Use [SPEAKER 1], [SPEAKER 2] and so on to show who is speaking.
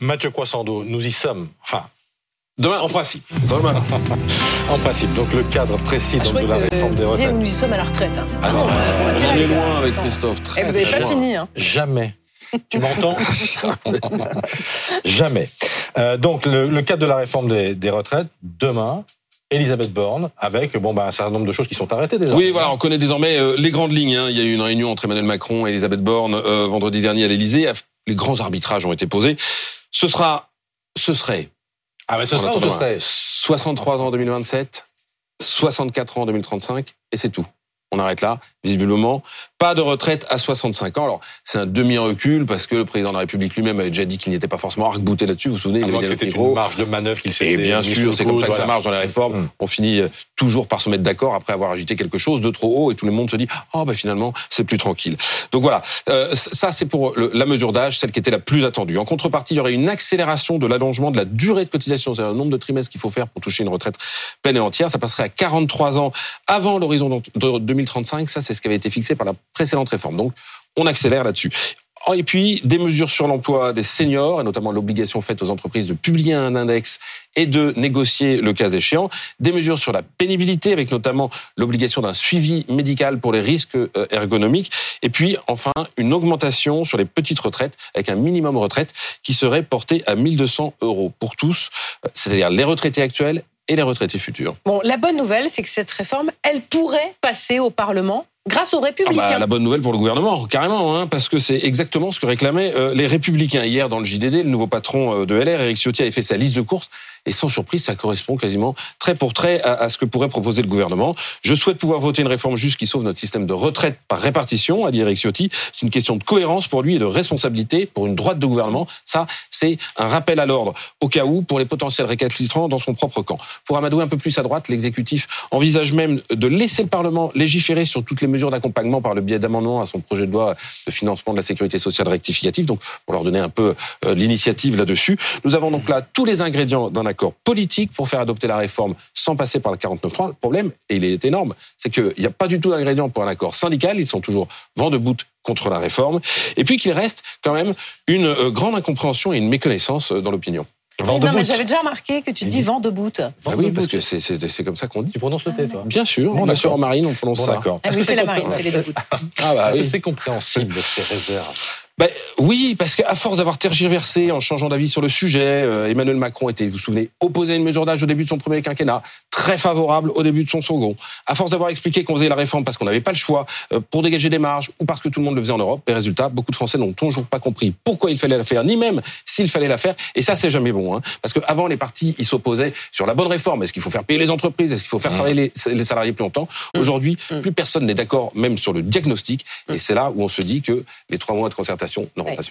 [SPEAKER 1] Mathieu Croissando, nous y sommes. Enfin,
[SPEAKER 2] Demain,
[SPEAKER 1] en principe.
[SPEAKER 2] demain.
[SPEAKER 1] En principe. Donc le cadre précis
[SPEAKER 3] Ah,
[SPEAKER 1] donc, de la réforme des retraites.
[SPEAKER 3] nous y sommes à la retraite. hein.
[SPEAKER 1] Ah non,
[SPEAKER 3] on
[SPEAKER 2] est loin avec. Christophe.
[SPEAKER 3] Et
[SPEAKER 2] Très,
[SPEAKER 3] vous n'avez pas
[SPEAKER 2] loin.
[SPEAKER 3] fini. Hein.
[SPEAKER 1] Jamais. Tu m'entends Jamais. Euh, donc le, le cadre de la réforme des, des retraites, demain, Elisabeth Borne, avec bon, bah, un certain nombre de choses qui sont arrêtées désormais.
[SPEAKER 2] Oui, voilà, on connaît désormais euh, les grandes lignes. hein. Il y a eu une réunion entre Emmanuel Macron et Elisabeth Borne euh, vendredi dernier à l'Élysée. Les grands arbitrages ont été posés. Ce sera, ce serait,
[SPEAKER 1] Ah, mais ce sera ou ce serait?
[SPEAKER 2] 63 ans en 2027, 64 ans en 2035, et c'est tout. On arrête là, visiblement. Pas de retraite à 65 ans. Alors, c'est un demi-recul parce que le président de la République lui-même avait déjà dit qu'il n'était pas forcément arc-bouté là-dessus. Vous vous souvenez, il avait dit
[SPEAKER 1] une marge de manœuvre qu'il s'était
[SPEAKER 2] Et bien sûr, c'est comme ça que ça marche dans les réformes.
[SPEAKER 1] Mm.
[SPEAKER 2] On finit euh, toujours par se mettre d'accord après avoir agité quelque chose de trop haut et tout le monde se dit oh bah finalement c'est plus tranquille. Donc voilà, Euh, ça c'est pour le- la mesure d'âge, celle qui était la plus attendue. En contrepartie, il y aurait une accélération de l'allongement de la durée de cotisation, c'est-à-dire le nombre de trimestres qu'il faut faire pour toucher une retraite pleine et entière. Ça passerait à 43 ans avant l'horizon de 2035. Ça c'est ce qui avait été fixé par la précédente réforme. Donc on accélère là-dessus. Oh, Et puis, des mesures sur l'emploi des seniors, et notamment l'obligation faite aux entreprises de publier un index et de négocier le cas échéant. Des mesures sur la pénibilité, avec notamment l'obligation d'un suivi médical pour les risques euh, ergonomiques. Et puis, enfin, une augmentation sur les petites retraites, avec un minimum retraite qui serait porté à 1200 euros pour tous, euh, c'est-à-dire les retraités actuels et les retraités futurs.
[SPEAKER 3] Bon, la bonne nouvelle, c'est que cette réforme, elle pourrait passer au Parlement grâce aux
[SPEAKER 2] Ah
[SPEAKER 3] Républicains.
[SPEAKER 2] bah, la bonne nouvelle pour le gouvernement, carrément, hein, parce que c'est exactement ce que réclamaient euh, les Républicains. Hier, dans le JDD, le nouveau patron euh, de LR, Éric Ciotti, avait fait sa liste de courses. Et sans surprise, ça correspond quasiment trait pour trait à, à ce que pourrait proposer le gouvernement. Je souhaite pouvoir voter une réforme juste qui sauve notre système de retraite par répartition, a dit Éric Ciotti. C'est une question de cohérence pour lui et de responsabilité pour une droite de gouvernement. Ça, c'est un rappel à l'ordre, au cas où, pour les potentiels récalcitrants dans son propre camp. Pour amadouer un peu plus à droite, l'exécutif envisage même de laisser le Parlement légiférer sur toutes les mesures d'accompagnement par le biais d'amendements à son projet de loi de financement de la sécurité sociale rectificative. Donc, pour leur donner un peu euh, l'initiative là-dessus. Nous avons donc là tous les ingrédients d'un accord politique pour faire adopter la réforme sans passer par le 49.3. Le problème, et il est énorme, c'est qu'il n'y a pas du tout d'ingrédients pour un accord syndical. Ils sont toujours vent debout contre la réforme. Et puis qu'il reste quand même une euh, grande incompréhension et une méconnaissance euh, dans l'opinion.
[SPEAKER 1] Vent
[SPEAKER 3] Oui,
[SPEAKER 1] de
[SPEAKER 3] non, mais j'avais déjà remarqué que tu dis vent de bout.
[SPEAKER 2] Ah
[SPEAKER 1] de
[SPEAKER 2] oui, parce que c'est- c'est c'est comme ça qu'on dit.
[SPEAKER 1] Tu prononces le T, toi
[SPEAKER 2] Bien sûr, sûr,
[SPEAKER 1] d'accord.
[SPEAKER 2] en marine, on prononce
[SPEAKER 1] Bon,
[SPEAKER 2] ça.
[SPEAKER 1] d'accord.
[SPEAKER 3] Ah
[SPEAKER 1] Est-ce
[SPEAKER 3] oui,
[SPEAKER 1] que
[SPEAKER 3] c'est la marine, c'est les deux bouts.
[SPEAKER 2] Ah bah
[SPEAKER 1] que
[SPEAKER 2] oui.
[SPEAKER 1] c'est compréhensible, ces réserves
[SPEAKER 2] Ben, oui, parce qu'à force d'avoir tergiversé en changeant d'avis sur le sujet, euh, Emmanuel Macron était, vous vous souvenez, opposé à une mesure d'âge au début de son premier quinquennat, très favorable au début de son second. À force d'avoir expliqué qu'on faisait la réforme parce qu'on n'avait pas le choix, euh, pour dégager des marges ou parce que tout le monde le faisait en Europe, les résultats, beaucoup de Français n'ont toujours pas compris pourquoi il fallait la faire, ni même s'il fallait la faire. Et ça, c'est jamais bon, hein, parce qu'avant, les partis, ils s'opposaient sur la bonne réforme. Est-ce qu'il faut faire payer les entreprises? Est-ce qu'il faut faire travailler les, les salariés plus longtemps? Aujourd'hui, plus personne n'est d'accord, même sur le diagnostic. Et c'est là où on se dit que les trois mois de concertation n'auront
[SPEAKER 3] Ouais.
[SPEAKER 2] pas suffi.